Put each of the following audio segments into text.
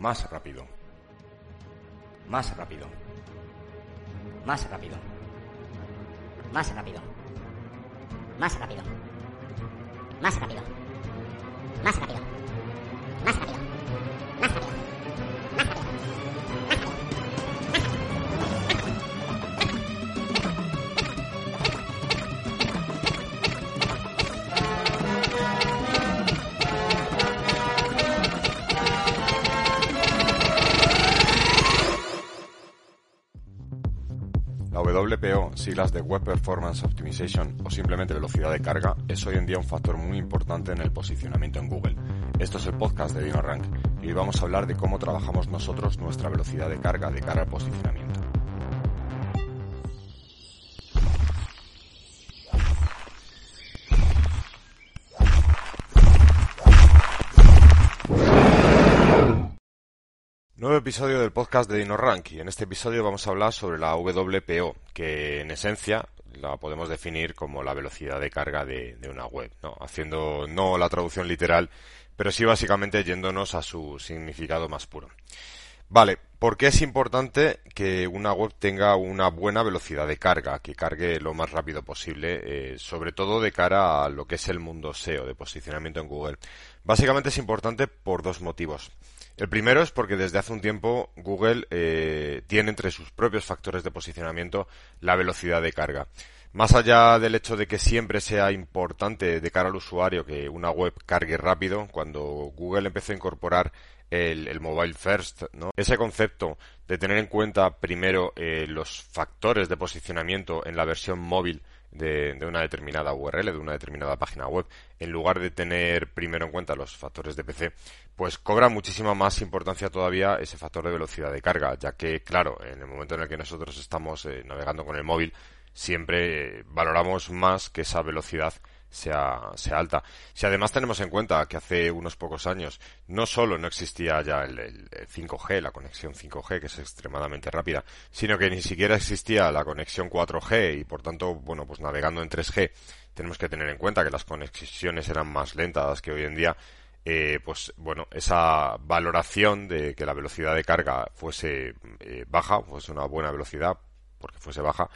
Más rápido. Más rápido. Más rápido. Más rápido. Más rápido. Más rápido. Más rápido. Más rápido. WPO, siglas de Web Performance Optimization o simplemente velocidad de carga, es hoy en día un factor muy importante en el posicionamiento en Google. Esto es el podcast de DinoRank y hoy vamos a hablar de cómo trabajamos nosotros nuestra velocidad de carga de cara al posicionamiento. Episodio del podcast de DinoRank y en este episodio vamos a hablar sobre la WPO, que en esencia la podemos definir como la velocidad de carga de, de una web, ¿no? haciendo no la traducción literal, pero sí básicamente yéndonos a su significado más puro. Vale, ¿por qué es importante que una web tenga una buena velocidad de carga, que cargue lo más rápido posible, eh, sobre todo de cara a lo que es el mundo SEO de posicionamiento en Google? Básicamente es importante por dos motivos. El primero es porque desde hace un tiempo Google eh, tiene entre sus propios factores de posicionamiento la velocidad de carga. Más allá del hecho de que siempre sea importante de cara al usuario que una web cargue rápido, cuando Google empezó a incorporar el, mobile first, ese concepto de tener en cuenta primero eh, los factores de posicionamiento en la versión móvil de, de, una determinada URL, de una determinada página web, en lugar de tener primero en cuenta los factores de PC, pues cobra muchísima más importancia todavía ese factor de velocidad de carga, ya que, claro, en el momento en el que nosotros estamos eh, navegando con el móvil, siempre eh, valoramos más que esa velocidad sea, sea alta. Si además tenemos en cuenta que hace unos pocos años no solo no existía ya el, el, 5G, la conexión 5G, que es extremadamente rápida, sino que ni siquiera existía la conexión 4G y por tanto, bueno, pues navegando en 3G tenemos que tener en cuenta que las conexiones eran más lentas que hoy en día. Eh, pues bueno, esa valoración de que la velocidad de carga fuese eh, baja, fuese una buena velocidad, porque fuese baja,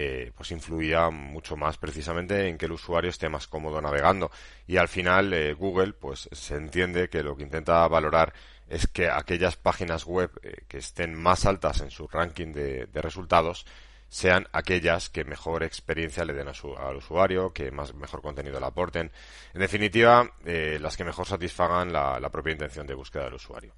eh, pues influía mucho más precisamente en que el usuario esté más cómodo navegando y al final eh, Google pues se entiende que lo que intenta valorar es que aquellas páginas web eh, que estén más altas en su ranking de, resultados sean aquellas que mejor experiencia le den a su, al usuario, que más mejor contenido le aporten, en definitiva eh, las que mejor satisfagan la propia intención de búsqueda del usuario.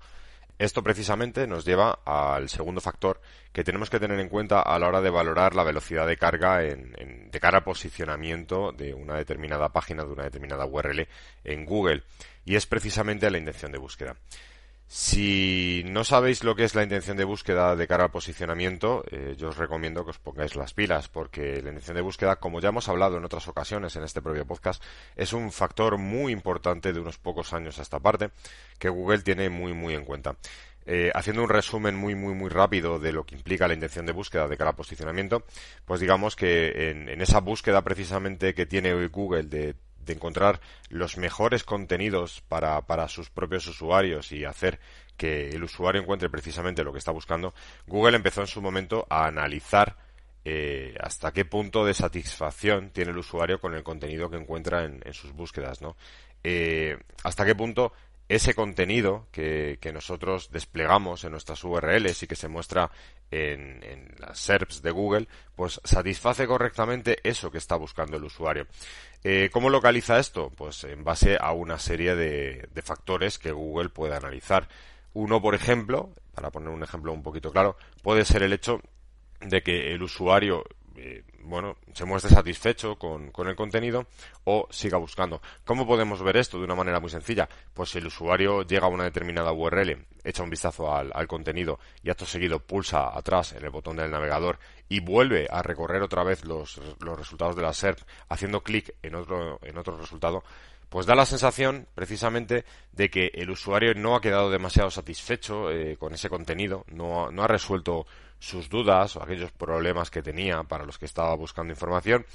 Esto precisamente nos lleva al segundo factor que tenemos que tener en cuenta a la hora de valorar la velocidad de carga en, en, de cara a posicionamiento de una determinada página, de una determinada URL en Google, y es precisamente la intención de búsqueda. Si no sabéis lo que es la intención de búsqueda de cara al posicionamiento, eh, yo os recomiendo que os pongáis las pilas, porque la intención de búsqueda, como ya hemos hablado en otras ocasiones en este propio podcast, es un factor muy importante de unos pocos años a esta parte, que Google tiene muy, muy en cuenta. Eh, haciendo un resumen muy, muy, muy rápido de lo que implica la intención de búsqueda de cara al posicionamiento, pues digamos que en, en esa búsqueda precisamente que tiene Google de de encontrar los mejores contenidos para, para, sus propios usuarios y hacer que el usuario encuentre precisamente lo que está buscando, Google empezó en su momento a analizar eh, hasta qué punto de satisfacción tiene el usuario con el contenido que encuentra en, sus búsquedas, ¿no? Eh, hasta qué punto ese contenido que, que, nosotros desplegamos en nuestras URLs y que se muestra en, las SERPs de Google, pues satisface correctamente eso que está buscando el usuario. Eh, ¿Cómo localiza esto? Pues en base a una serie de factores que Google puede analizar. Uno, por ejemplo, para poner un ejemplo un poquito claro, puede ser el hecho de que el usuario eh, bueno, se muestre satisfecho con, el contenido o siga buscando. ¿Cómo podemos ver esto de una manera muy sencilla? Pues si el usuario llega a una determinada URL, echa un vistazo al, contenido y acto seguido pulsa atrás en el botón del navegador y vuelve a recorrer otra vez los, los resultados de la SERP haciendo clic en otro, en otro resultado, pues da la sensación precisamente de que el usuario no ha quedado demasiado satisfecho eh, con ese contenido, no, ha resuelto sus dudas o aquellos problemas que tenía para los que estaba buscando información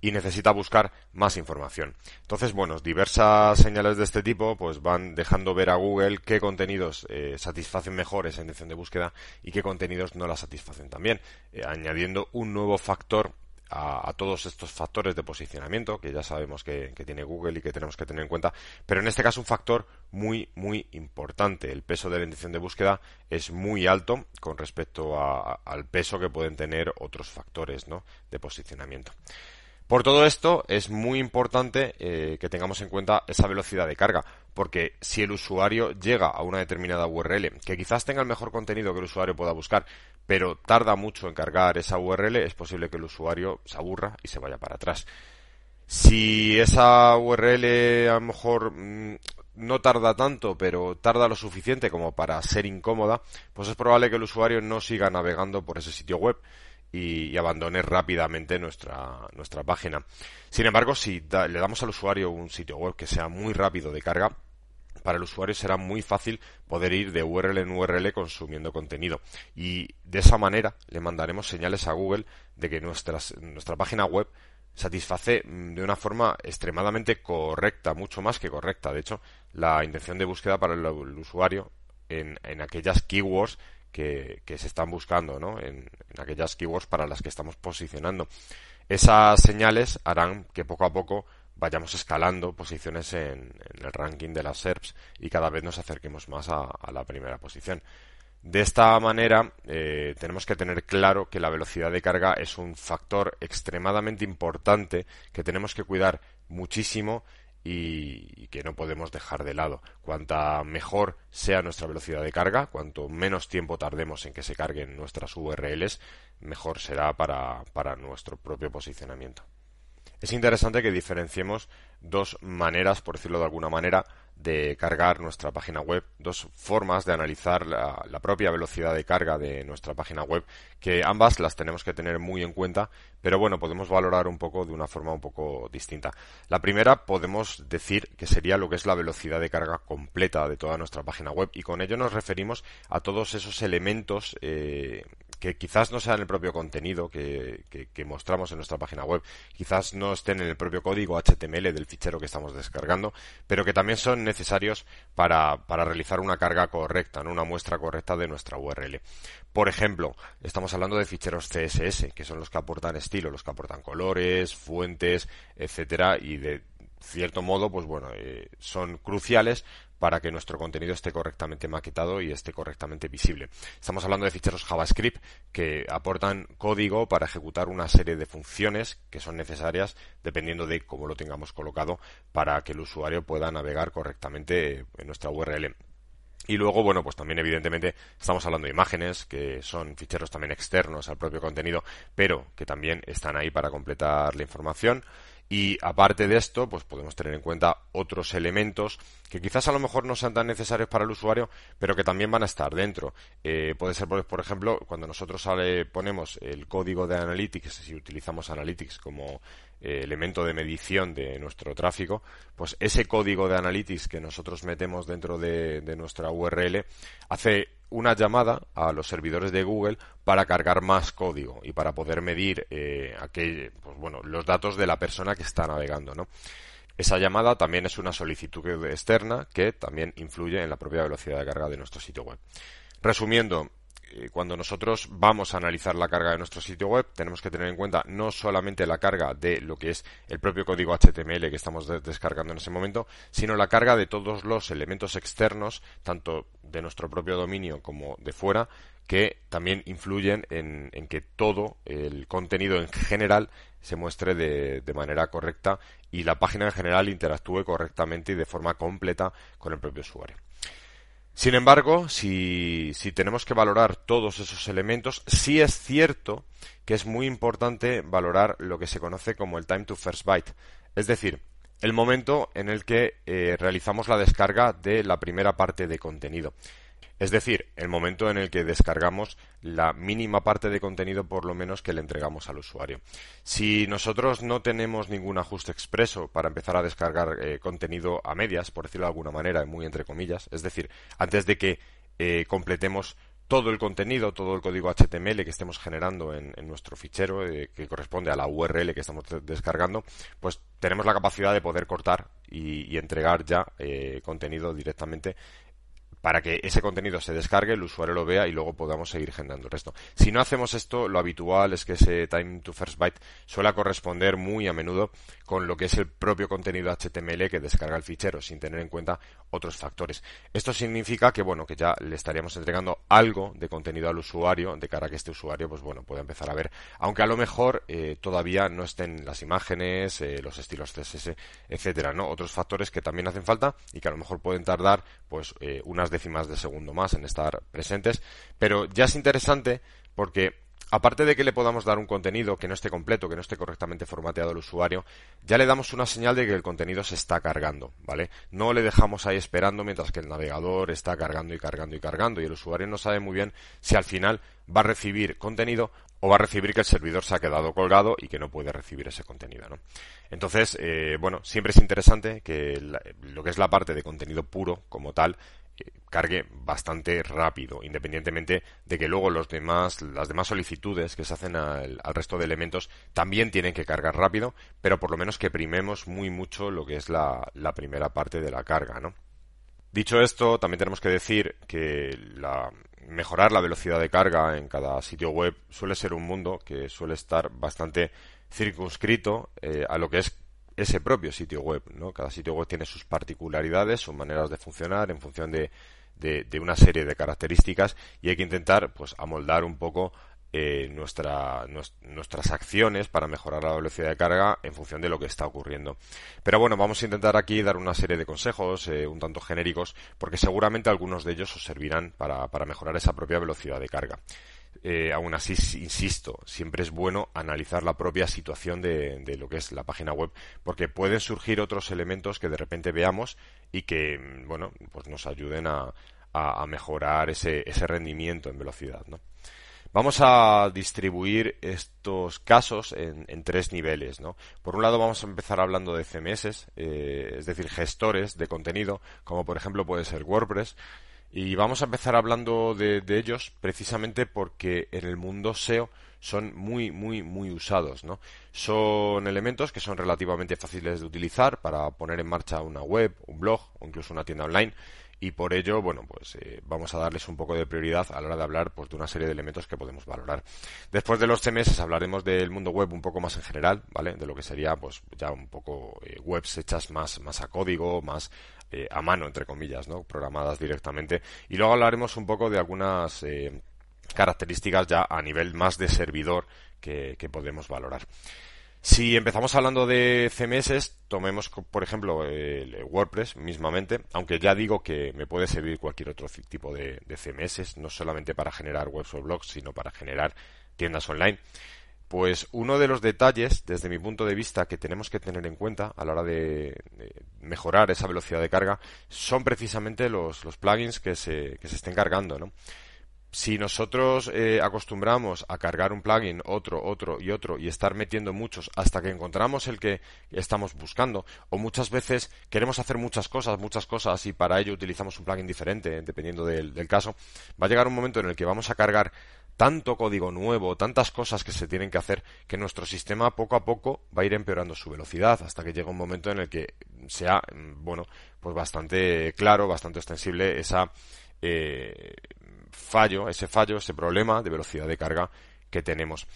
y necesita buscar más información. Entonces, bueno, diversas señales de este tipo pues van dejando ver a Google qué contenidos eh, satisfacen mejor esa intención de búsqueda y qué contenidos no la satisfacen también, eh, añadiendo un nuevo factor a, todos estos factores de posicionamiento que ya sabemos que, tiene Google y que tenemos que tener en cuenta, pero en este caso un factor muy, muy importante. El peso de la intención de búsqueda es muy alto con respecto al peso que pueden tener otros factores de posicionamiento. Por todo esto es muy importante eh, que tengamos en cuenta esa velocidad de carga, porque si el usuario llega a una determinada URL, que quizás tenga el mejor contenido que el usuario pueda buscar, pero tarda mucho en cargar esa URL, es posible que el usuario se aburra y se vaya para atrás. Si esa URL a lo mejor mm, no tarda tanto, pero tarda lo suficiente como para ser incómoda, pues es probable que el usuario no siga navegando por ese sitio web y, abandone rápidamente nuestra, nuestra página. Sin embargo, si le damos al usuario un sitio web que sea muy rápido de carga, para el usuario será muy fácil poder ir de URL en URL consumiendo contenido. Y de esa manera le mandaremos señales a Google de que nuestra página web satisface mm, de una forma extremadamente correcta, mucho más que correcta. De hecho, la intención de búsqueda para el, usuario en, en, aquellas keywords que, se están buscando, ¿no? En, aquellas keywords para las que estamos posicionando. Esas señales harán que poco a poco vayamos escalando posiciones en, el ranking de las SERPs y cada vez nos acerquemos más a, la primera posición. De esta manera, eh, tenemos que tener claro que la velocidad de carga es un factor extremadamente importante que tenemos que cuidar muchísimo y, que no podemos dejar de lado. Cuanta mejor sea nuestra velocidad de carga, cuanto menos tiempo tardemos en que se carguen nuestras URLs, mejor será para, para nuestro propio posicionamiento. Es interesante que diferenciemos dos maneras, por decirlo de alguna manera, de cargar nuestra página web, dos formas de analizar la, propia velocidad de carga de nuestra página web, que ambas las tenemos que tener muy en cuenta, pero bueno, podemos valorar un poco de una forma un poco distinta. La primera podemos decir que sería lo que es la velocidad de carga completa de toda nuestra página web y con ello nos referimos a todos esos elementos eh, que quizás no sean el propio contenido que, mostramos en nuestra página web, quizás no estén en el propio código HTML del fichero que estamos descargando, pero que también son necesarios para, realizar una carga correcta, una muestra correcta de nuestra URL. Por ejemplo, estamos hablando de ficheros CSS, que son los que aportan estilo, los que aportan colores, fuentes, etcétera, y de cierto modo, pues bueno, eh, son cruciales para que nuestro contenido esté correctamente maquetado y esté correctamente visible. Estamos hablando de ficheros JavaScript que aportan código para ejecutar una serie de funciones que son necesarias dependiendo de cómo lo tengamos colocado para que el usuario pueda navegar correctamente en nuestra URL. Y luego, bueno, pues también evidentemente estamos hablando de imágenes, que son ficheros también externos al propio contenido, pero que también están ahí para completar la información. Y aparte de esto, pues podemos tener en cuenta otros elementos que quizás a lo mejor no sean tan necesarios para el usuario, pero que también van a estar dentro. Eh, puede ser, por ejemplo, cuando nosotros ponemos el código de Analytics, si utilizamos Analytics como eh, elemento de medición de nuestro tráfico, pues ese código de Analytics que nosotros metemos dentro de nuestra URL hace una llamada a los servidores de Google para cargar más código y para poder medir eh, pues bueno, los datos de la persona que está navegando, ¿no? Esa llamada también es una solicitud externa que también influye en la propia velocidad de carga de nuestro sitio web. Resumiendo, eh, cuando nosotros vamos a analizar la carga de nuestro sitio web, tenemos que tener en cuenta no solamente la carga de lo que es el propio código HTML que estamos descargando en ese momento, sino la carga de todos los elementos externos, tanto de nuestro propio dominio como de fuera, que también influyen en, que todo el contenido en general se muestre de, de, manera correcta y la página en general interactúe correctamente y de forma completa con el propio usuario. Sin embargo, si, si, tenemos que valorar todos esos elementos, sí es cierto que es muy importante valorar lo que se conoce como el time to first byte. Es decir, el momento en el que eh, realizamos la descarga de la primera parte de contenido. Es decir, el momento en el que descargamos la mínima parte de contenido por lo menos que le entregamos al usuario. Si nosotros no tenemos ningún ajuste expreso para empezar a descargar eh, contenido a medias, por decirlo de alguna manera, muy entre comillas, es decir, antes de que eh, completemos todo el contenido, todo el código HTML que estemos generando en, nuestro fichero eh, que corresponde a la URL que estamos descargando, pues tenemos la capacidad de poder cortar y, entregar ya contenido directamente para que ese contenido se descargue, el usuario lo vea y luego podamos seguir generando el resto. Si no hacemos esto, lo habitual es que ese time to first byte suele corresponder muy a menudo con lo que es el propio contenido HTML que descarga el fichero, sin tener en cuenta otros factores. Esto significa que, bueno, que ya le estaríamos entregando algo de contenido al usuario de cara a que este usuario, pues bueno, pueda empezar a ver, aunque a lo mejor eh, todavía no estén las imágenes, eh, los estilos CSS, etcétera, ¿no? Otros factores que también hacen falta y que a lo mejor pueden tardar, pues, eh, unas décimas de segundo más en estar presentes, pero ya es interesante porque aparte de que le podamos dar un contenido que no esté completo, que no esté correctamente formateado al usuario, ya le damos una señal de que el contenido se está cargando, ¿vale? No le dejamos ahí esperando mientras que el navegador está cargando y cargando y cargando y el usuario no sabe muy bien si al final va a recibir contenido o va a recibir que el servidor se ha quedado colgado y que no puede recibir ese contenido. Entonces, eh, bueno, siempre es interesante que lo que es la parte de contenido puro como tal cargue bastante rápido, independientemente de que luego los demás, las demás solicitudes que se hacen al, resto de elementos también tienen que cargar rápido, pero por lo menos que primemos muy mucho lo que es la, primera parte de la carga, ¿no? Dicho esto, también tenemos que decir que mejorar la velocidad de carga en cada sitio web suele ser un mundo que suele estar bastante circunscrito eh, a lo que es ese propio sitio web, ¿no? Cada sitio web tiene sus particularidades, sus maneras de funcionar en función de, una serie de características y hay que intentar, pues, amoldar un poco eh, nuestra, nuestras acciones para mejorar la velocidad de carga en función de lo que está ocurriendo. Pero bueno, vamos a intentar aquí dar una serie de consejos eh, un tanto genéricos porque seguramente algunos de ellos os servirán para, para mejorar esa propia velocidad de carga. Eh, aún así, insisto, siempre es bueno analizar la propia situación de, lo que es la página web, porque pueden surgir otros elementos que de repente veamos y que, mm, bueno, pues nos ayuden a, mejorar ese, rendimiento en velocidad. Vamos a distribuir estos casos en, tres niveles, ¿no? Por un lado vamos a empezar hablando de CMS, eh, es decir, gestores de contenido, como por ejemplo puede ser WordPress, y vamos a empezar hablando de, ellos precisamente porque en el mundo SEO son muy, muy, muy usados, ¿no? Son elementos que son relativamente fáciles de utilizar para poner en marcha una web, un blog o incluso una tienda online y por ello, bueno, pues eh, vamos a darles un poco de prioridad a la hora de hablar pues, de una serie de elementos que podemos valorar. Después de los CMS hablaremos del mundo web un poco más en general, ¿vale? De lo que sería, pues, ya un poco eh, webs hechas más, más a código, más eh, a mano, entre comillas, ¿no? Programadas directamente. Y luego hablaremos un poco de algunas características ya a nivel más de servidor que, podemos valorar. Si empezamos hablando de CMS, tomemos, por ejemplo, el WordPress mismamente, aunque ya digo que me puede servir cualquier otro tipo de, de CMS, no solamente para generar webs o blogs, sino para generar tiendas online. Pues uno de los detalles, desde mi punto de vista, que tenemos que tener en cuenta a la hora de, mejorar esa velocidad de carga son precisamente los, plugins que se, que se estén cargando, ¿no? Si nosotros eh, acostumbramos a cargar un plugin, otro, otro y otro, y estar metiendo muchos hasta que encontramos el que estamos buscando, o muchas veces queremos hacer muchas cosas, muchas cosas, y para ello utilizamos un plugin diferente, dependiendo del caso, va a llegar un momento en el que vamos a cargar tanto código nuevo, tantas cosas que se tienen que hacer, que nuestro sistema poco a poco va a ir empeorando su velocidad hasta que llega un momento en el que sea, mm, bueno, pues bastante claro, bastante extensible esa eh, fallo, ese fallo, ese problema de velocidad de carga que tenemos.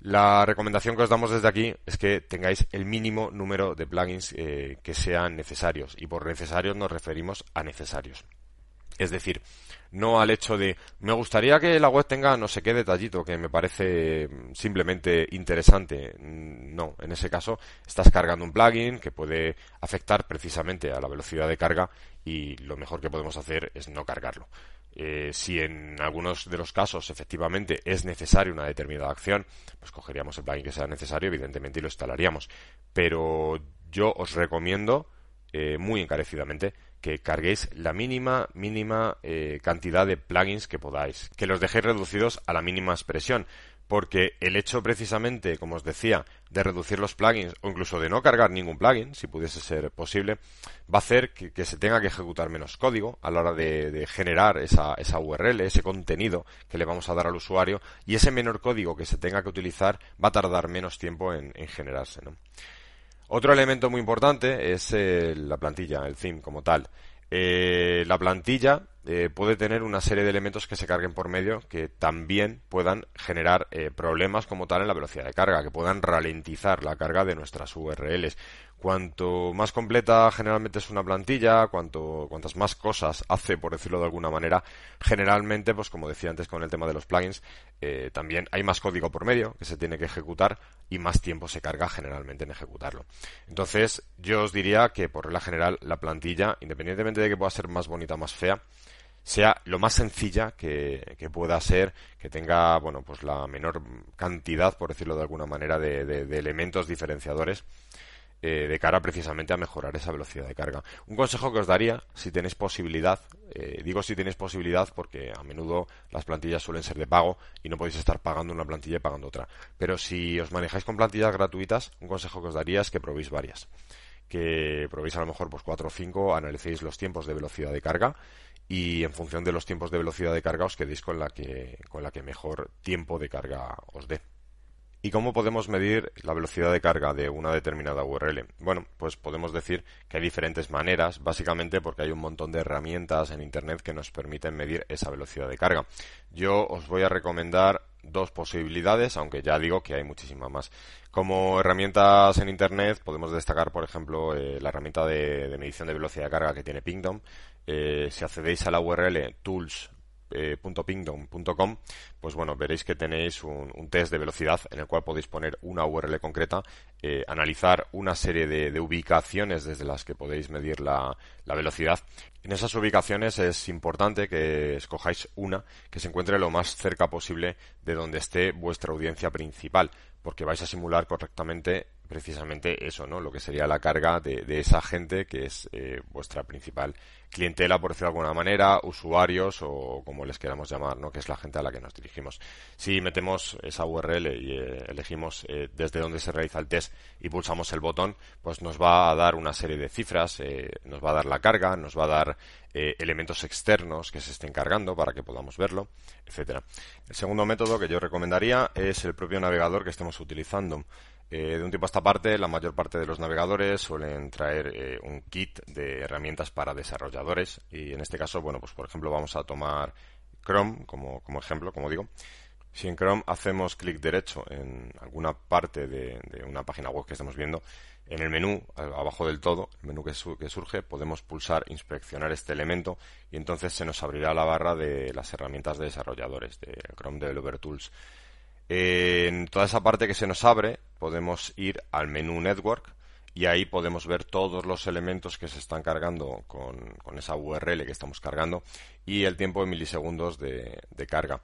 La recomendación que os damos desde aquí es que tengáis el mínimo número de plugins eh, que sean necesarios y por necesarios nos referimos a necesarios. Es decir, no al hecho de me gustaría que la web tenga no sé qué detallito que me parece simplemente interesante. No, en ese caso estás cargando un plugin que puede afectar precisamente a la velocidad de carga y lo mejor que podemos hacer es no cargarlo. Eh, si en algunos de los casos efectivamente es necesaria una determinada acción, pues cogeríamos el plugin que sea necesario, evidentemente, y lo instalaríamos. Pero yo os recomiendo eh, muy encarecidamente que carguéis la mínima, mínima eh, cantidad de plugins que podáis, que los dejéis reducidos a la mínima expresión, porque el hecho precisamente, como os decía, de reducir los plugins o incluso de no cargar ningún plugin, si pudiese ser posible, va a hacer que, se tenga que ejecutar menos código a la hora de, generar esa, esa, URL, ese contenido que le vamos a dar al usuario y ese menor código que se tenga que utilizar va a tardar menos tiempo en, generarse. Otro elemento muy importante es eh, la plantilla, el theme como tal. Eh, la plantilla eh, puede tener una serie de elementos que se carguen por medio que también puedan generar problemas como tal en la velocidad de carga, que puedan ralentizar la carga de nuestras URLs. Cuanto más completa generalmente es una plantilla, cuanto, cuantas más cosas hace, por decirlo de alguna manera, generalmente, pues como decía antes con el tema de los plugins, eh, también hay más código por medio que se tiene que ejecutar y más tiempo se carga generalmente en ejecutarlo. Entonces, yo os diría que por regla general la plantilla, independientemente de que pueda ser más bonita o más fea, sea lo más sencilla que, pueda ser, que tenga, bueno, pues la menor cantidad, por decirlo de alguna manera, de, elementos diferenciadores eh, de cara precisamente a mejorar esa velocidad de carga. Un consejo que os daría, si tenéis posibilidad, eh, digo si tenéis posibilidad porque a menudo las plantillas suelen ser de pago y no podéis estar pagando una plantilla y pagando otra. Pero si os manejáis con plantillas gratuitas, un consejo que os daría es que probéis varias que probéis a lo mejor pues 4 o 5, analicéis los tiempos de velocidad de carga y en función de los tiempos de velocidad de carga os quedéis con la que, con la que mejor tiempo de carga os dé. ¿Y cómo podemos medir la velocidad de carga de una determinada URL? Bueno, pues podemos decir que hay diferentes maneras, básicamente porque hay un montón de herramientas en Internet que nos permiten medir esa velocidad de carga. Yo os voy a recomendar dos posibilidades, aunque ya digo que hay muchísimas más. Como herramientas en Internet podemos destacar, por ejemplo, eh, la herramienta de, medición de velocidad de carga que tiene Pingdom. Eh, si accedéis a la URL tools eh, pues bueno, veréis que tenéis un, test de velocidad en el cual podéis poner una URL concreta, eh, analizar una serie de, ubicaciones desde las que podéis medir la, la, velocidad. En esas ubicaciones es importante que escojáis una que se encuentre lo más cerca posible de donde esté vuestra audiencia principal, porque vais a simular correctamente precisamente eso, ¿no? Lo que sería la carga de, esa gente que es eh, vuestra principal clientela, por decirlo de alguna manera, usuarios o como les queramos llamar, ¿no? Que es la gente a la que nos dirigimos. Si metemos esa URL y eh, elegimos eh, desde dónde se realiza el test y pulsamos el botón, pues nos va a dar una serie de cifras, nos va a dar la carga, nos va a dar elementos externos que se estén cargando para que podamos verlo, etcétera. El segundo método que yo recomendaría es el propio navegador que estemos utilizando. Eh, de un tiempo a esta parte, la mayor parte de los navegadores suelen traer eh, un kit de herramientas para desarrolladores y en este caso, bueno, pues por ejemplo vamos a tomar Chrome como, ejemplo, como digo. Si en Chrome hacemos clic derecho en alguna parte de, una página web que estemos viendo, en el menú, abajo del todo, el menú que, que, surge, podemos pulsar inspeccionar este elemento y entonces se nos abrirá la barra de las herramientas de desarrolladores, de Chrome Developer Tools. En toda esa parte que se nos abre podemos ir al menú Network y ahí podemos ver todos los elementos que se están cargando con, esa URL que estamos cargando y el tiempo en milisegundos de, carga.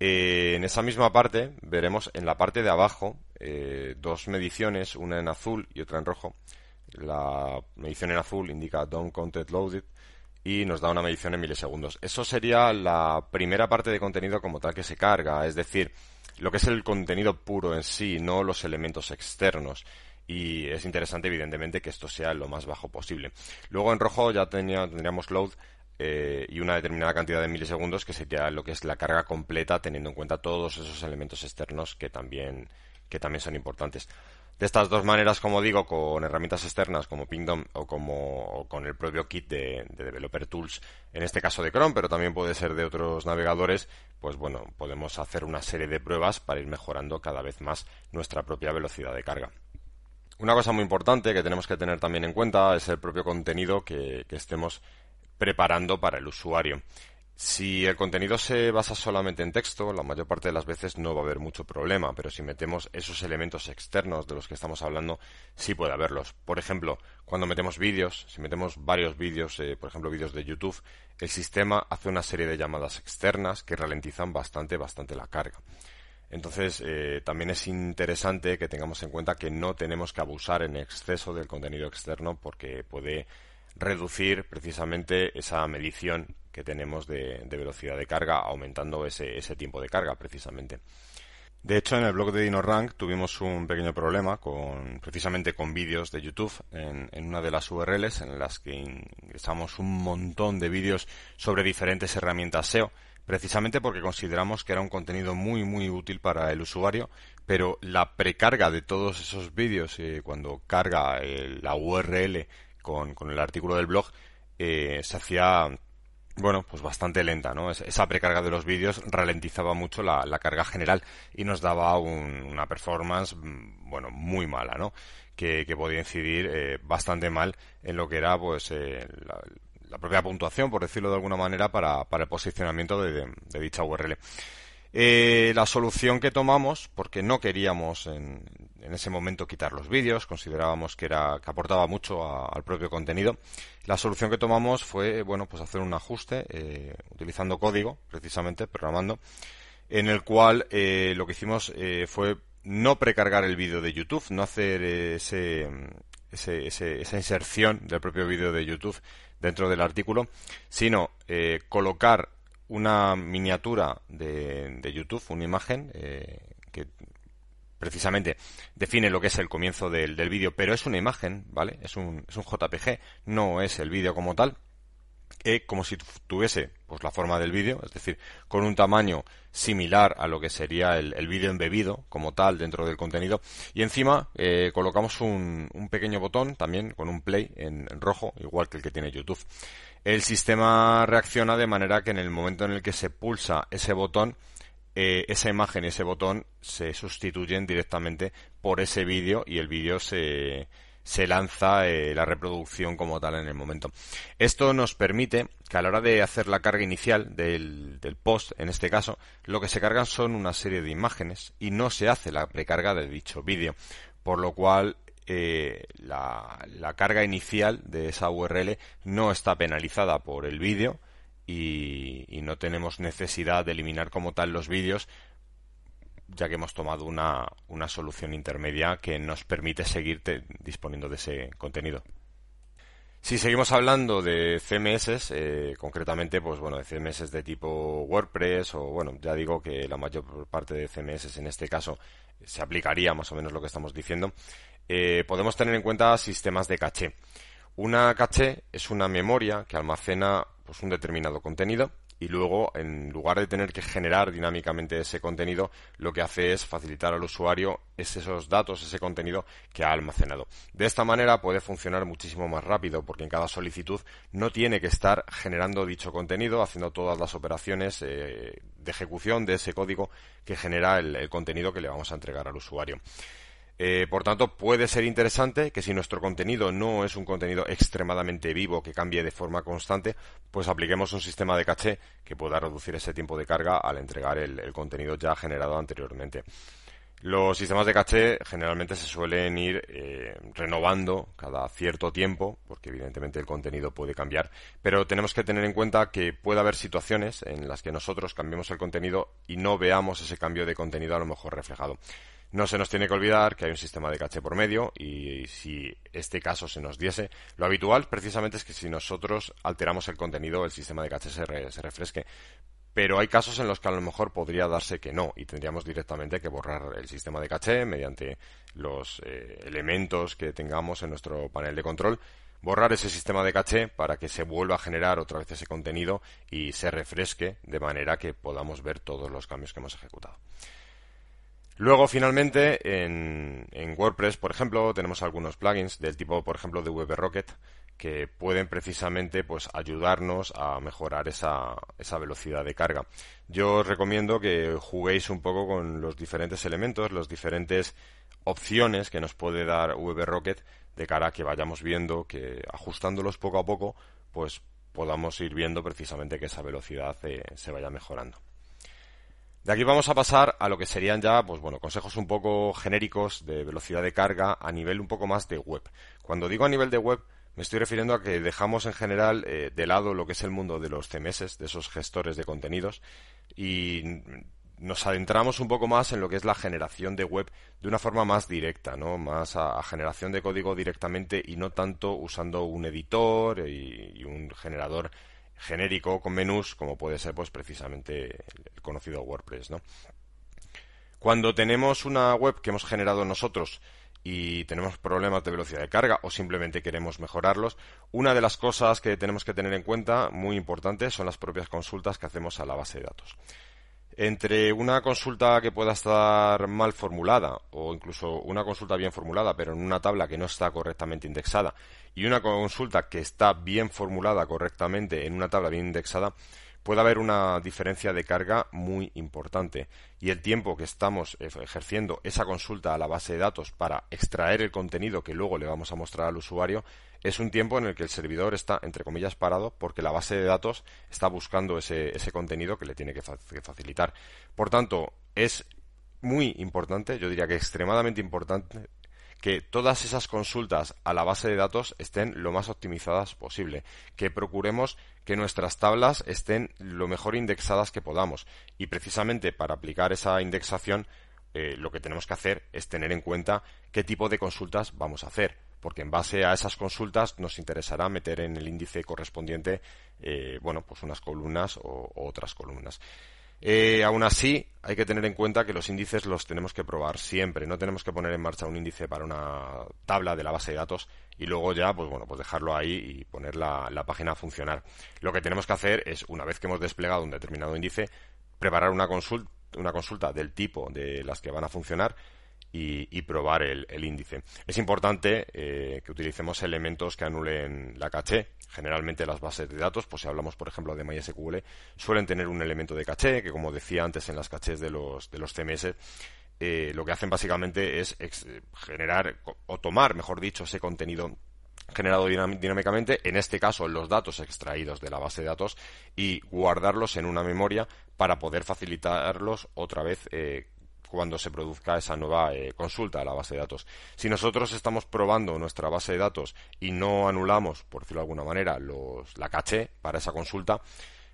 Eh, en esa misma parte veremos en la parte de abajo eh, dos mediciones, una en azul y otra en rojo. La medición en azul indica Don't Content Loaded y nos da una medición en milisegundos. Eso sería la primera parte de contenido como tal que se carga, es decir, lo que es el contenido puro en sí, no los elementos externos. Y es interesante, evidentemente, que esto sea lo más bajo posible. Luego en rojo ya tendríamos load eh, y una determinada cantidad de milisegundos, que sería lo que es la carga completa, teniendo en cuenta todos esos elementos externos que también, que también son importantes. De estas dos maneras, como digo, con herramientas externas como Pingdom o como con el propio kit de, Developer Tools, en este caso de Chrome, pero también puede ser de otros navegadores, pues bueno, podemos hacer una serie de pruebas para ir mejorando cada vez más nuestra propia velocidad de carga. Una cosa muy importante que tenemos que tener también en cuenta es el propio contenido que, estemos preparando para el usuario. Si el contenido se basa solamente en texto, la mayor parte de las veces no va a haber mucho problema, pero si metemos esos elementos externos de los que estamos hablando, sí puede haberlos. Por ejemplo, cuando metemos vídeos, si metemos varios vídeos, eh, por ejemplo vídeos de YouTube, el sistema hace una serie de llamadas externas que ralentizan bastante, bastante la carga. Entonces, eh, también es interesante que tengamos en cuenta que no tenemos que abusar en exceso del contenido externo porque puede reducir precisamente esa medición que tenemos de, velocidad de carga, aumentando ese, tiempo de carga precisamente. De hecho, en el blog de DinoRank tuvimos un pequeño problema con, precisamente con vídeos de YouTube en, una de las URLs en las que ingresamos un montón de vídeos sobre diferentes herramientas SEO, precisamente porque consideramos que era un contenido muy muy útil para el usuario, pero la precarga de todos esos vídeos eh, cuando carga eh, la URL con, con, el artículo del blog eh, se hacía bueno, pues bastante lenta, ¿no? Esa precarga de los vídeos ralentizaba mucho la, carga general y nos daba una performance, mm, bueno, muy mala, ¿no? Que, podía incidir eh, bastante mal en lo que era, pues, eh, la, propia puntuación, por decirlo de alguna manera, para, para el posicionamiento de dicha URL. Eh, la solución que tomamos, porque no queríamos en, ese momento quitar los vídeos, considerábamos que era que aportaba mucho al propio contenido. La solución que tomamos fue, bueno, pues hacer un ajuste eh, utilizando código, precisamente programando, en el cual eh, lo que hicimos fue no precargar el vídeo de YouTube, no hacer ese, esa inserción del propio vídeo de YouTube dentro del artículo, sino colocar una miniatura de, de YouTube, una imagen eh, que precisamente define lo que es el comienzo del, del vídeo, pero es una imagen, ¿vale? Es un, es un JPG, no es el vídeo como tal, que como si tuviese pues la forma del vídeo, es decir, con un tamaño similar a lo que sería el, el vídeo embebido como tal dentro del contenido y encima eh, colocamos un, un, pequeño botón también con un play en rojo igual que el que tiene YouTube el sistema reacciona de manera que en el momento en el que se pulsa ese botón, eh, esa imagen y ese botón se sustituyen directamente por ese vídeo y el vídeo se, se lanza eh, la reproducción como tal en el momento. Esto nos permite que a la hora de hacer la carga inicial del, del, post, en este caso, lo que se cargan son una serie de imágenes y no se hace la precarga de dicho vídeo, por lo cual eh, la, carga inicial de esa URL no está penalizada por el vídeo y, no tenemos necesidad de eliminar como tal los vídeos ya que hemos tomado una, una solución intermedia que nos permite seguir disponiendo de ese contenido. Si seguimos hablando de CMS, eh, concretamente, pues bueno, de CMS de tipo WordPress o bueno, ya digo que la mayor parte de CMS en este caso se aplicaría más o menos lo que estamos diciendo. Eh, podemos tener en cuenta sistemas de caché. Una caché es una memoria que almacena pues, un determinado contenido y luego, en lugar de tener que generar dinámicamente ese contenido, lo que hace es facilitar al usuario esos datos, ese contenido que ha almacenado. De esta manera puede funcionar muchísimo más rápido porque en cada solicitud no tiene que estar generando dicho contenido, haciendo todas las operaciones eh, de ejecución de ese código que genera el contenido que le vamos a entregar al usuario. Eh, por tanto, puede ser interesante que si nuestro contenido no es un contenido extremadamente vivo que cambie de forma constante, pues apliquemos un sistema de caché que pueda reducir ese tiempo de carga al entregar el, contenido ya generado anteriormente. Los sistemas de caché generalmente se suelen ir eh, renovando cada cierto tiempo, porque evidentemente el contenido puede cambiar, pero tenemos que tener en cuenta que puede haber situaciones en las que nosotros cambiemos el contenido y no veamos ese cambio de contenido a lo mejor reflejado. No se nos tiene que olvidar que hay un sistema de caché por medio y si este caso se nos diese, lo habitual precisamente es que si nosotros alteramos el contenido, el sistema de caché se, refresque. Pero hay casos en los que a lo mejor podría darse que no y tendríamos directamente que borrar el sistema de caché mediante los eh, elementos que tengamos en nuestro panel de control borrar ese sistema de caché para que se vuelva a generar otra vez ese contenido y se refresque de manera que podamos ver todos los cambios que hemos ejecutado. Luego, finalmente, en, WordPress, por ejemplo, tenemos algunos plugins del tipo, por ejemplo, de WebRocket que pueden precisamente pues ayudarnos a mejorar esa, esa velocidad de carga. Yo os recomiendo que juguéis un poco con los diferentes elementos, las diferentes opciones que nos puede dar WebRocket de cara a que vayamos viendo que ajustándolos poco a poco, pues podamos ir viendo precisamente que esa velocidad eh, se vaya mejorando. De aquí vamos a pasar a lo que serían ya, pues bueno, consejos un poco genéricos de velocidad de carga a nivel un poco más de web. Cuando digo a nivel de web, me estoy refiriendo a que dejamos en general eh, de lado lo que es el mundo de los CMS, de esos gestores de contenidos, y nos adentramos un poco más en lo que es la generación de web de una forma más directa, ¿no? Más a, generación de código directamente y no tanto usando un editor y, un generador genérico con menús como puede ser pues precisamente el conocido WordPress, ¿no? Cuando tenemos una web que hemos generado nosotros y tenemos problemas de velocidad de carga o simplemente queremos mejorarlos, una de las cosas que tenemos que tener en cuenta, muy importante, son las propias consultas que hacemos a la base de datos entre una consulta que pueda estar mal formulada o incluso una consulta bien formulada pero en una tabla que no está correctamente indexada y una consulta que está bien formulada correctamente en una tabla bien indexada, puede haber una diferencia de carga muy importante y el tiempo que estamos ejerciendo esa consulta a la base de datos para extraer el contenido que luego le vamos a mostrar al usuario es un tiempo en el que el servidor está, entre comillas, parado porque la base de datos está buscando ese, ese contenido que le tiene que, facilitar. Por tanto, es muy importante, yo diría que extremadamente importante, que todas esas consultas a la base de datos estén lo más optimizadas posible, que procuremos que nuestras tablas estén lo mejor indexadas que podamos y precisamente para aplicar esa indexación eh, lo que tenemos que hacer es tener en cuenta qué tipo de consultas vamos a hacer porque en base a esas consultas nos interesará meter en el índice correspondiente, eh, bueno, pues unas columnas o, otras columnas. Eh, aún así, hay que tener en cuenta que los índices los tenemos que probar siempre. No tenemos que poner en marcha un índice para una tabla de la base de datos y luego ya, pues bueno, pues dejarlo ahí y poner la, página a funcionar. Lo que tenemos que hacer es, una vez que hemos desplegado un determinado índice, preparar una consulta, una consulta del tipo de las que van a funcionar y, probar el, índice. Es importante eh, que utilicemos elementos que anulen la caché. Generalmente las bases de datos, pues si hablamos por ejemplo de MySQL, suelen tener un elemento de caché que como decía antes en las cachés de los, de los CMS, eh, lo que hacen básicamente es generar o tomar, mejor dicho, ese contenido generado dinámicamente, en este caso los datos extraídos de la base de datos y guardarlos en una memoria para poder facilitarlos otra vez eh, cuando se produzca esa nueva eh, consulta a la base de datos. Si nosotros estamos probando nuestra base de datos y no anulamos, por decirlo de alguna manera, los, la caché para esa consulta,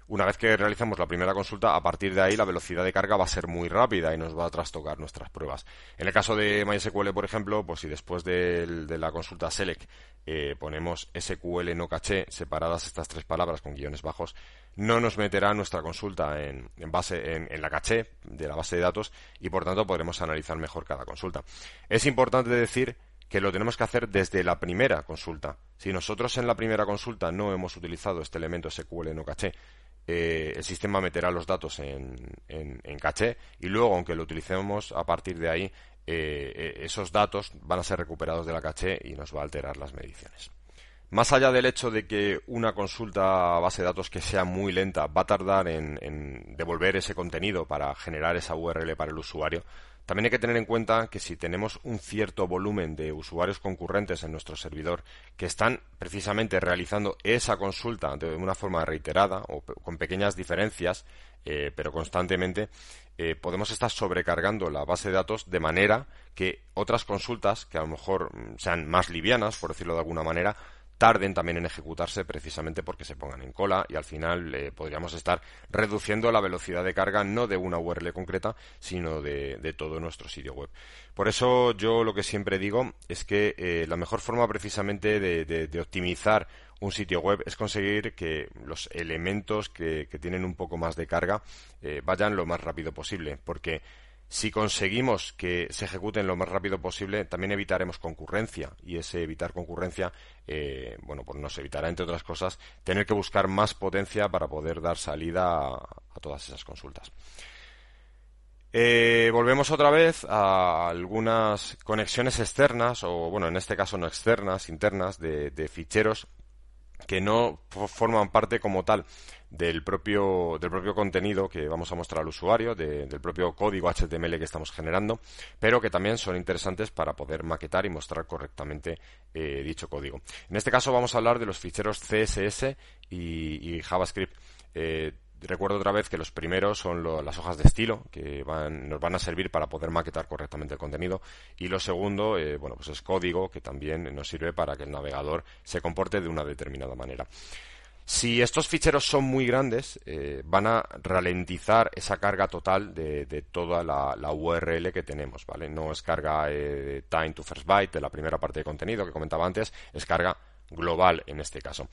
una vez que realizamos la primera consulta, a partir de ahí la velocidad de carga va a ser muy rápida y nos va a trastocar nuestras pruebas. En el caso de MySQL, por ejemplo, pues si después de, la consulta select eh, ponemos SQL no caché separadas estas tres palabras con guiones bajos, no nos meterá nuestra consulta en, base en, la caché de la base de datos y por tanto podremos analizar mejor cada consulta. Es importante decir que lo tenemos que hacer desde la primera consulta. Si nosotros en la primera consulta no hemos utilizado este elemento SQL no caché, eh, el sistema meterá los datos en, en, caché y luego, aunque lo utilicemos a partir de ahí, eh, eh, esos datos van a ser recuperados de la caché y nos va a alterar las mediciones. Más allá del hecho de que una consulta a base de datos que sea muy lenta va a tardar en, devolver ese contenido para generar esa URL para el usuario, también hay que tener en cuenta que si tenemos un cierto volumen de usuarios concurrentes en nuestro servidor que están precisamente realizando esa consulta de una forma reiterada o con pequeñas diferencias, eh, pero constantemente, eh, podemos estar sobrecargando la base de datos de manera que otras consultas, que a lo mejor mm, sean más livianas, por decirlo de alguna manera, tarden también en ejecutarse precisamente porque se pongan en cola y al final eh, podríamos estar reduciendo la velocidad de carga no de una URL concreta sino de, todo nuestro sitio web. Por eso yo lo que siempre digo es que eh, la mejor forma precisamente de, optimizar un sitio web es conseguir que los elementos que, tienen un poco más de carga eh, vayan lo más rápido posible porque si conseguimos que se ejecuten lo más rápido posible, también evitaremos concurrencia. Y ese evitar concurrencia, eh, bueno, pues nos evitará, entre otras cosas, tener que buscar más potencia para poder dar salida a, todas esas consultas. Eh, volvemos otra vez a algunas conexiones externas, o bueno, en este caso no externas, internas, de, ficheros que no forman parte como tal del propio, del propio contenido que vamos a mostrar al usuario, del propio código HTML que estamos generando, pero que también son interesantes para poder maquetar y mostrar correctamente eh, dicho código. En este caso vamos a hablar de los ficheros CSS y, JavaScript. Eh, recuerdo otra vez que los primeros son las hojas de estilo que nos van a servir para poder maquetar correctamente el contenido y lo segundo, eh, bueno, pues es código que también nos sirve para que el navegador se comporte de una determinada manera. Si estos ficheros son muy grandes, eh, van a ralentizar esa carga total de, toda la, URL que tenemos, ¿vale? No es carga eh, time to first byte de la primera parte de contenido que comentaba antes, es carga global en este caso.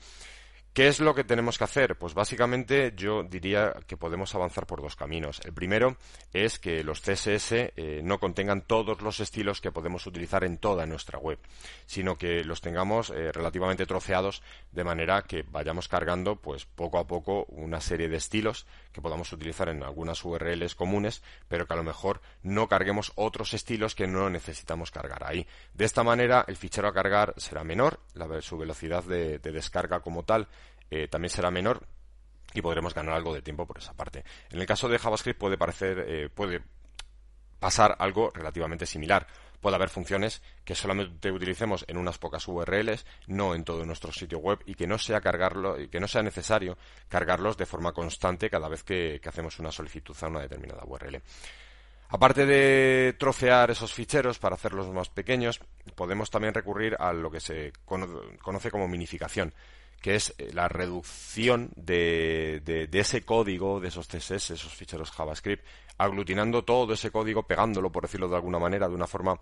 ¿Qué es lo que tenemos que hacer? Pues básicamente yo diría que podemos avanzar por dos caminos. El primero es que los CSS eh, no contengan todos los estilos que podemos utilizar en toda nuestra web, sino que los tengamos eh, relativamente troceados de manera que vayamos cargando pues poco a poco una serie de estilos que podamos utilizar en algunas URLs comunes, pero que a lo mejor no carguemos otros estilos que no necesitamos cargar ahí. De esta manera el fichero a cargar será menor, su velocidad de descarga como tal eh, también será menor y podremos ganar algo de tiempo por esa parte. En el caso de JavaScript puede parecer, eh, puede pasar algo relativamente similar. Puede haber funciones que solamente utilicemos en unas pocas URLs, no en todo nuestro sitio web, y que no sea y que no sea necesario cargarlos de forma constante cada vez que, hacemos una solicitud a una determinada URL. Aparte de trocear esos ficheros para hacerlos más pequeños, podemos también recurrir a lo que se conoce como minificación que es eh, la reducción de, de, ese código, de esos CSS, esos ficheros JavaScript, aglutinando todo ese código, pegándolo, por decirlo de alguna manera, de una forma,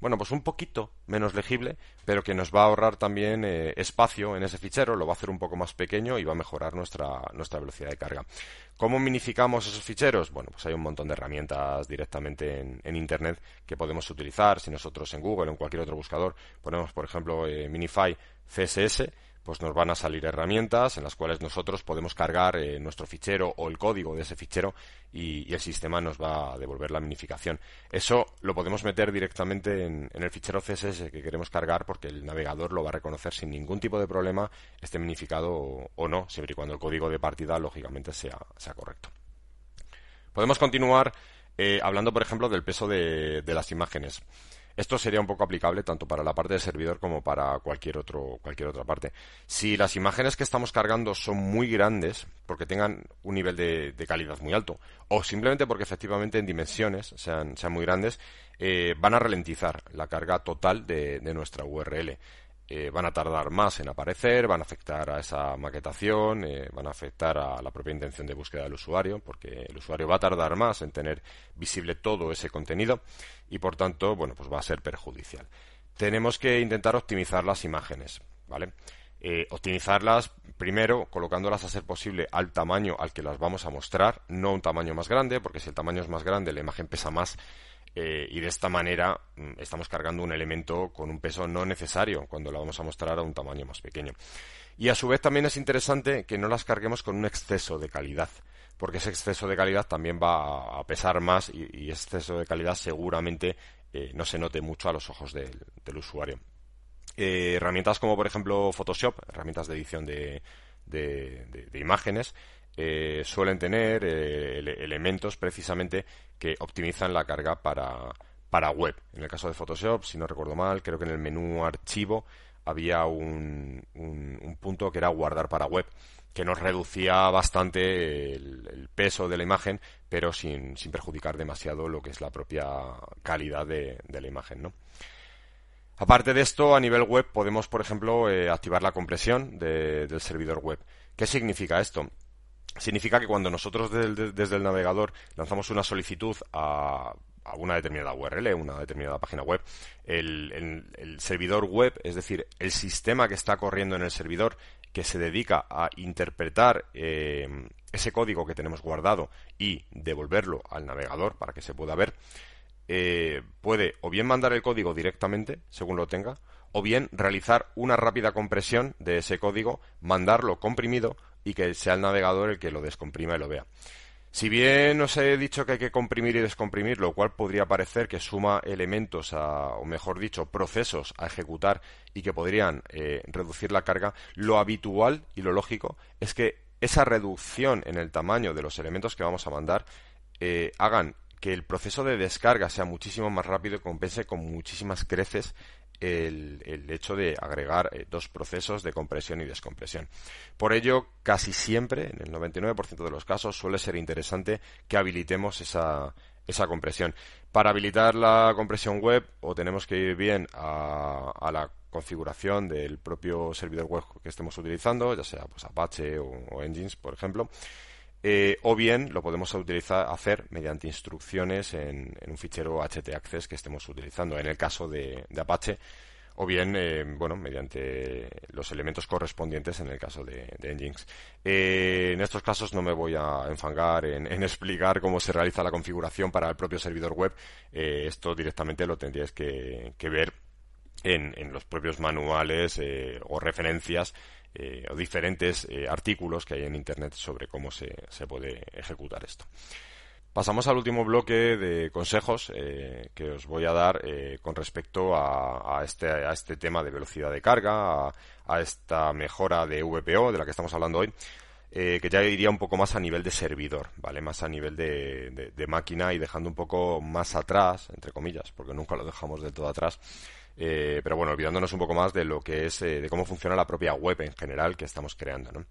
bueno, pues un poquito menos legible, pero que nos va a ahorrar también eh, espacio en ese fichero, lo va a hacer un poco más pequeño y va a mejorar nuestra, nuestra velocidad de carga. ¿Cómo minificamos esos ficheros? Bueno, pues hay un montón de herramientas directamente en, Internet que podemos utilizar. Si nosotros en Google o en cualquier otro buscador ponemos, por ejemplo, eh, Minify CSS, pues nos van a salir herramientas en las cuales nosotros podemos cargar eh, nuestro fichero o el código de ese fichero y, el sistema nos va a devolver la minificación. Eso lo podemos meter directamente en, el fichero CSS que queremos cargar porque el navegador lo va a reconocer sin ningún tipo de problema, esté minificado o, no, siempre y cuando el código de partida lógicamente sea, sea correcto. Podemos continuar eh, hablando, por ejemplo, del peso de las imágenes. Esto sería un poco aplicable tanto para la parte del servidor como para cualquier, otro, cualquier otra parte. Si las imágenes que estamos cargando son muy grandes, porque tengan un nivel de, calidad muy alto, o simplemente porque efectivamente en dimensiones sean, sean muy grandes, eh, van a ralentizar la carga total de nuestra URL. Eh, van a tardar más en aparecer, van a afectar a esa maquetación, eh, van a afectar a la propia intención de búsqueda del usuario, porque el usuario va a tardar más en tener visible todo ese contenido y por tanto, bueno, pues va a ser perjudicial. Tenemos que intentar optimizar las imágenes, ¿vale? Eh, optimizarlas primero colocándolas a ser posible al tamaño al que las vamos a mostrar, no un tamaño más grande, porque si el tamaño es más grande la imagen pesa más eh, y de esta manera mm, estamos cargando un elemento con un peso no necesario cuando lo vamos a mostrar a un tamaño más pequeño. Y a su vez también es interesante que no las carguemos con un exceso de calidad, porque ese exceso de calidad también va a pesar más y, ese exceso de calidad seguramente eh, no se note mucho a los ojos del, usuario. Eh, herramientas como por ejemplo Photoshop, herramientas de edición de, de imágenes, eh, suelen tener eh, elementos precisamente que optimizan la carga para, para web. En el caso de Photoshop, si no recuerdo mal, creo que en el menú archivo había un, un, punto que era guardar para web que nos reducía bastante el, peso de la imagen, pero sin, sin, perjudicar demasiado lo que es la propia calidad de, la imagen. Aparte de esto, a nivel web podemos, por ejemplo, eh, activar la compresión del servidor web. ¿Qué significa esto? Significa que cuando nosotros desde, el navegador lanzamos una solicitud a, una determinada URL, una determinada página web, el, servidor web, es decir, el sistema que está corriendo en el servidor que se dedica a interpretar eh, ese código que tenemos guardado y devolverlo al navegador para que se pueda ver, eh, puede o bien mandar el código directamente, según lo tenga, o bien realizar una rápida compresión de ese código, mandarlo comprimido y que sea el navegador el que lo descomprima y lo vea. Si bien os he dicho que hay que comprimir y descomprimir, lo cual podría parecer que suma elementos, a, o mejor dicho, procesos a ejecutar y que podrían eh, reducir la carga, lo habitual y lo lógico es que esa reducción en el tamaño de los elementos que vamos a mandar eh, hagan que el proceso de descarga sea muchísimo más rápido y compense con muchísimas creces el, hecho de agregar eh, dos procesos de compresión y descompresión. Por ello, casi siempre, en el 99% de los casos, suele ser interesante que habilitemos esa, esa compresión. Para habilitar la compresión web, o tenemos que ir bien a, la configuración del propio servidor web que estemos utilizando, ya sea pues, Apache o Engines, por ejemplo, eh, o bien lo podemos utilizar, hacer mediante instrucciones en, un fichero htaccess que estemos utilizando. En el caso de, Apache, o bien, eh, bueno, mediante los elementos correspondientes en el caso de, de Nginx. Eh, en estos casos no me voy a enfangar en, explicar cómo se realiza la configuración para el propio servidor web. esto directamente lo tendríais que, ver en, en, los propios manuales o referencias eh, o diferentes eh, artículos que hay en Internet sobre cómo se, puede ejecutar esto. Pasamos al último bloque de consejos eh, que os voy a dar con respecto a, este, a este tema de velocidad de carga, a, esta mejora de VPO de la que estamos hablando hoy, que ya iría un poco más a nivel de servidor, ¿vale? Más a nivel de, de, máquina y dejando un poco más atrás, entre comillas, porque nunca lo dejamos del todo atrás, eh, pero bueno, olvidándonos un poco más de lo que es, eh, de cómo funciona la propia web en general que estamos creando, ¿no?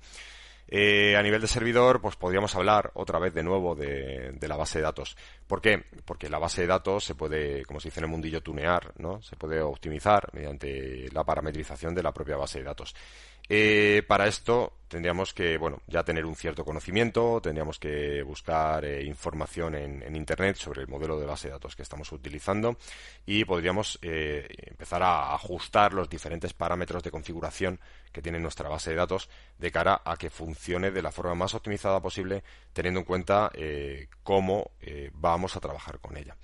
Eh, a nivel de servidor, pues podríamos hablar otra vez de nuevo de, la base de datos. ¿Por qué? Porque la base de datos se puede, como se dice en el mundillo, tunear, ¿no? Se puede optimizar mediante la parametrización de la propia base de datos. Eh, para esto tendríamos que, bueno, ya tener un cierto conocimiento, tendríamos que buscar eh, información en, Internet sobre el modelo de base de datos que estamos utilizando y podríamos eh, empezar a ajustar los diferentes parámetros de configuración que tiene nuestra base de datos de cara a que funcione de la forma más optimizada posible, teniendo en cuenta cómo vamos a trabajar con ella.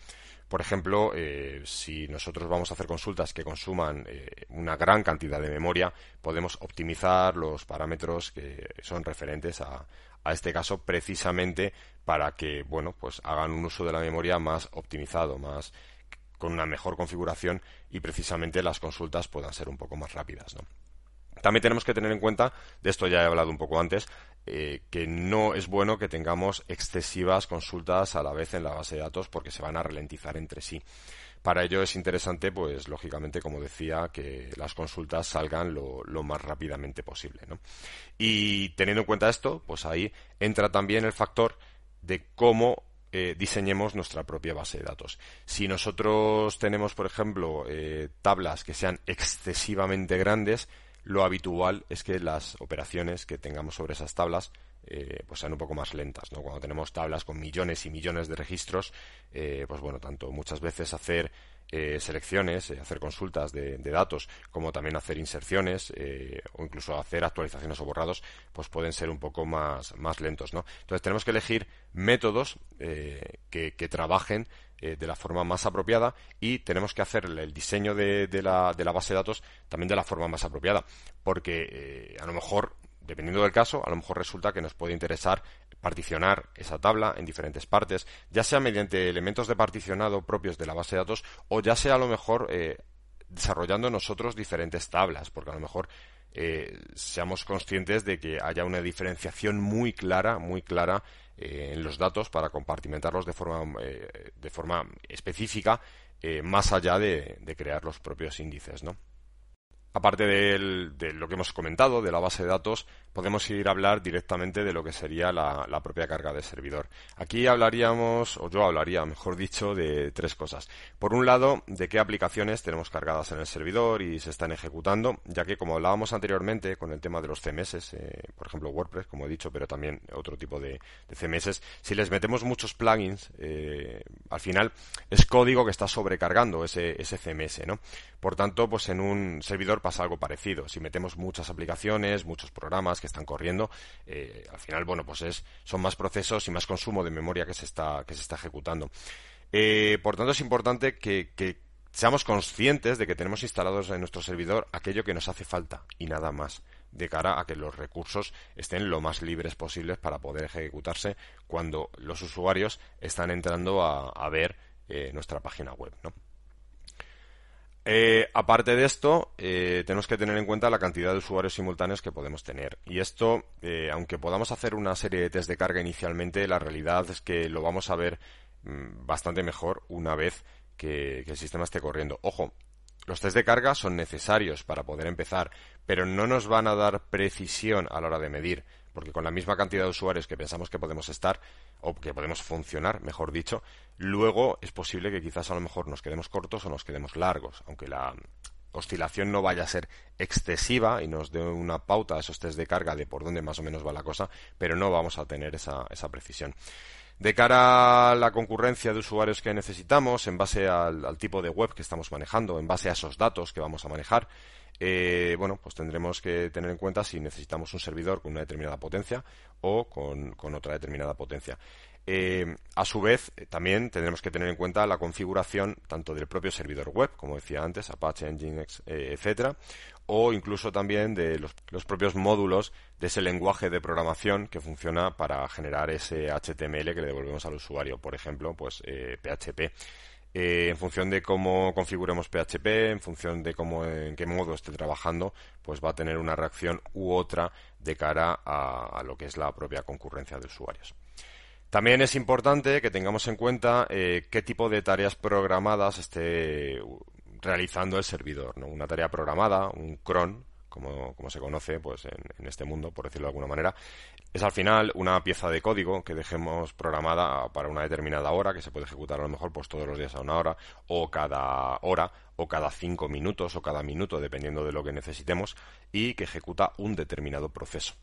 Por ejemplo, eh, si nosotros vamos a hacer consultas que consuman eh, una gran cantidad de memoria, podemos optimizar los parámetros que son referentes a, este caso precisamente para que, bueno, pues hagan un uso de la memoria más optimizado, más con una mejor configuración y precisamente las consultas puedan ser un poco más rápidas. También tenemos que tener en cuenta, de esto ya he hablado un poco antes, eh, que no es bueno que tengamos excesivas consultas a la vez en la base de datos porque se van a ralentizar entre sí. Para ello es interesante, pues lógicamente, como decía, que las consultas salgan lo, más rápidamente posible. Y teniendo en cuenta esto, pues ahí entra también el factor de cómo eh, diseñemos nuestra propia base de datos. Si nosotros tenemos, por ejemplo, eh, tablas que sean excesivamente grandes, lo habitual es que las operaciones que tengamos sobre esas tablas eh, pues sean un poco más lentas. ¿no? Cuando tenemos tablas con millones y millones de registros, eh, pues bueno, tanto muchas veces hacer eh, selecciones, hacer consultas de, datos, como también hacer inserciones o incluso hacer actualizaciones o borrados, pues pueden ser un poco más, más lentos. ¿no? Entonces tenemos que elegir métodos que, que trabajen eh, de la forma más apropiada y tenemos que hacer el diseño de, la, de la, base de datos también de la forma más apropiada. Porque eh, a lo mejor, dependiendo del caso, a lo mejor resulta que nos puede interesar particionar esa tabla en diferentes partes, ya sea mediante elementos de particionado propios de la base de datos o ya sea a lo mejor eh, desarrollando nosotros diferentes tablas, porque a lo mejor seamos conscientes de que haya una diferenciación muy clara, muy clara eh, en los datos para compartimentarlos de forma, eh, de forma específica eh, más allá de, de, crear los propios índices, ¿no? Aparte de, lo que hemos comentado, de la base de datos, podemos ir a hablar directamente de lo que sería la, propia carga de servidor. Aquí hablaríamos, o yo hablaría, mejor dicho, de tres cosas. Por un lado, de qué aplicaciones tenemos cargadas en el servidor y se están ejecutando, ya que como hablábamos anteriormente con el tema de los CMS, eh, por ejemplo WordPress, como he dicho, pero también otro tipo de, CMS, si les metemos muchos plugins, eh, al final es código que está sobrecargando ese, ese CMS, ¿no? Por tanto, pues en un servidor pasa algo parecido. Si metemos muchas aplicaciones, muchos programas que están corriendo, eh, al final, bueno, pues es, son más procesos y más consumo de memoria que se está, que se está ejecutando. Eh, por tanto, es importante que, seamos conscientes de que tenemos instalados en nuestro servidor aquello que nos hace falta y nada más. de cara a que los recursos estén lo más libres posibles para poder ejecutarse cuando los usuarios están entrando a, ver eh, nuestra página web, ¿no? Eh, aparte de esto, eh, tenemos que tener en cuenta la cantidad de usuarios simultáneos que podemos tener. Y esto, eh, aunque podamos hacer una serie de test de carga inicialmente, la realidad es que lo vamos a ver mm, bastante mejor una vez que, que el sistema esté corriendo. Ojo, los test de carga son necesarios para poder empezar, pero no nos van a dar precisión a la hora de medir, porque con la misma cantidad de usuarios que pensamos que podemos estar, o que podemos funcionar, mejor dicho, luego es posible que quizás a lo mejor nos quedemos cortos o nos quedemos largos, aunque la oscilación no vaya a ser excesiva y nos dé una pauta a esos test de carga de por dónde más o menos va la cosa, pero no vamos a tener esa, esa precisión. De cara a la concurrencia de usuarios que necesitamos, en base al, tipo de web que estamos manejando, en base a esos datos que vamos a manejar, eh, bueno, pues tendremos que tener en cuenta si necesitamos un servidor con una determinada potencia o con, otra determinada potencia. Eh, a su vez, también tendremos que tener en cuenta la configuración tanto del propio servidor web, como decía antes, Apache, Nginx, eh, etcétera, o incluso también de los, los, propios módulos de ese lenguaje de programación que funciona para generar ese HTML que le devolvemos al usuario, por ejemplo, pues PHP. Eh, en función de cómo configuremos PHP, en función de cómo, en qué modo esté trabajando, pues va a tener una reacción u otra de cara a, lo que es la propia concurrencia de usuarios. También es importante que tengamos en cuenta eh, qué tipo de tareas programadas esté realizando el servidor, ¿no? Una tarea programada, un cron, como, se conoce pues en, este mundo, por decirlo de alguna manera, es al final una pieza de código que dejemos programada para una determinada hora, que se puede ejecutar a lo mejor pues todos los días a una hora, o cada hora, o cada cinco minutos, o cada minuto, dependiendo de lo que necesitemos, y que ejecuta un determinado proceso.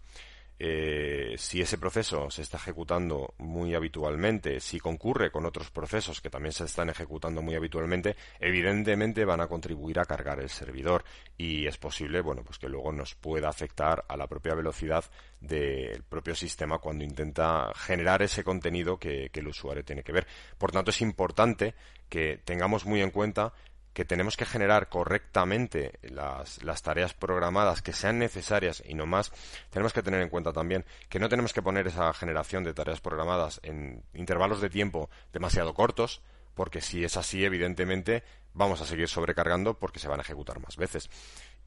Eh, si ese proceso se está ejecutando muy habitualmente, si concurre con otros procesos que también se están ejecutando muy habitualmente, evidentemente van a contribuir a cargar el servidor y es posible, bueno, pues que luego nos pueda afectar a la propia velocidad del propio sistema cuando intenta generar ese contenido que el usuario tiene que ver. Por tanto, es importante que tengamos muy en cuenta que tenemos que generar correctamente las, tareas programadas que sean necesarias y no más, tenemos que tener en cuenta también que no tenemos que poner esa generación de tareas programadas en intervalos de tiempo demasiado cortos, porque si es así, evidentemente, vamos a seguir sobrecargando porque se van a ejecutar más veces.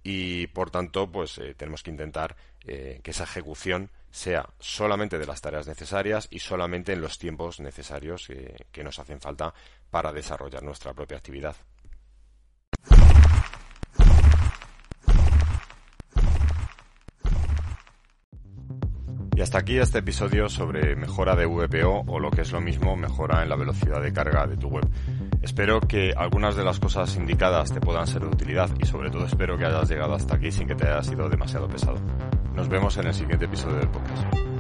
Y por tanto, pues eh, tenemos que intentar eh, que esa ejecución sea solamente de las tareas necesarias y solamente en los tiempos necesarios que nos hacen falta para desarrollar nuestra propia actividad. Y hasta aquí este episodio sobre mejora de VPO o lo que es lo mismo, mejora en la velocidad de carga de tu web. Espero que algunas de las cosas indicadas te puedan ser de utilidad y sobre todo espero que hayas llegado hasta aquí sin que te haya sido demasiado pesado. Nos vemos en el siguiente episodio del podcast.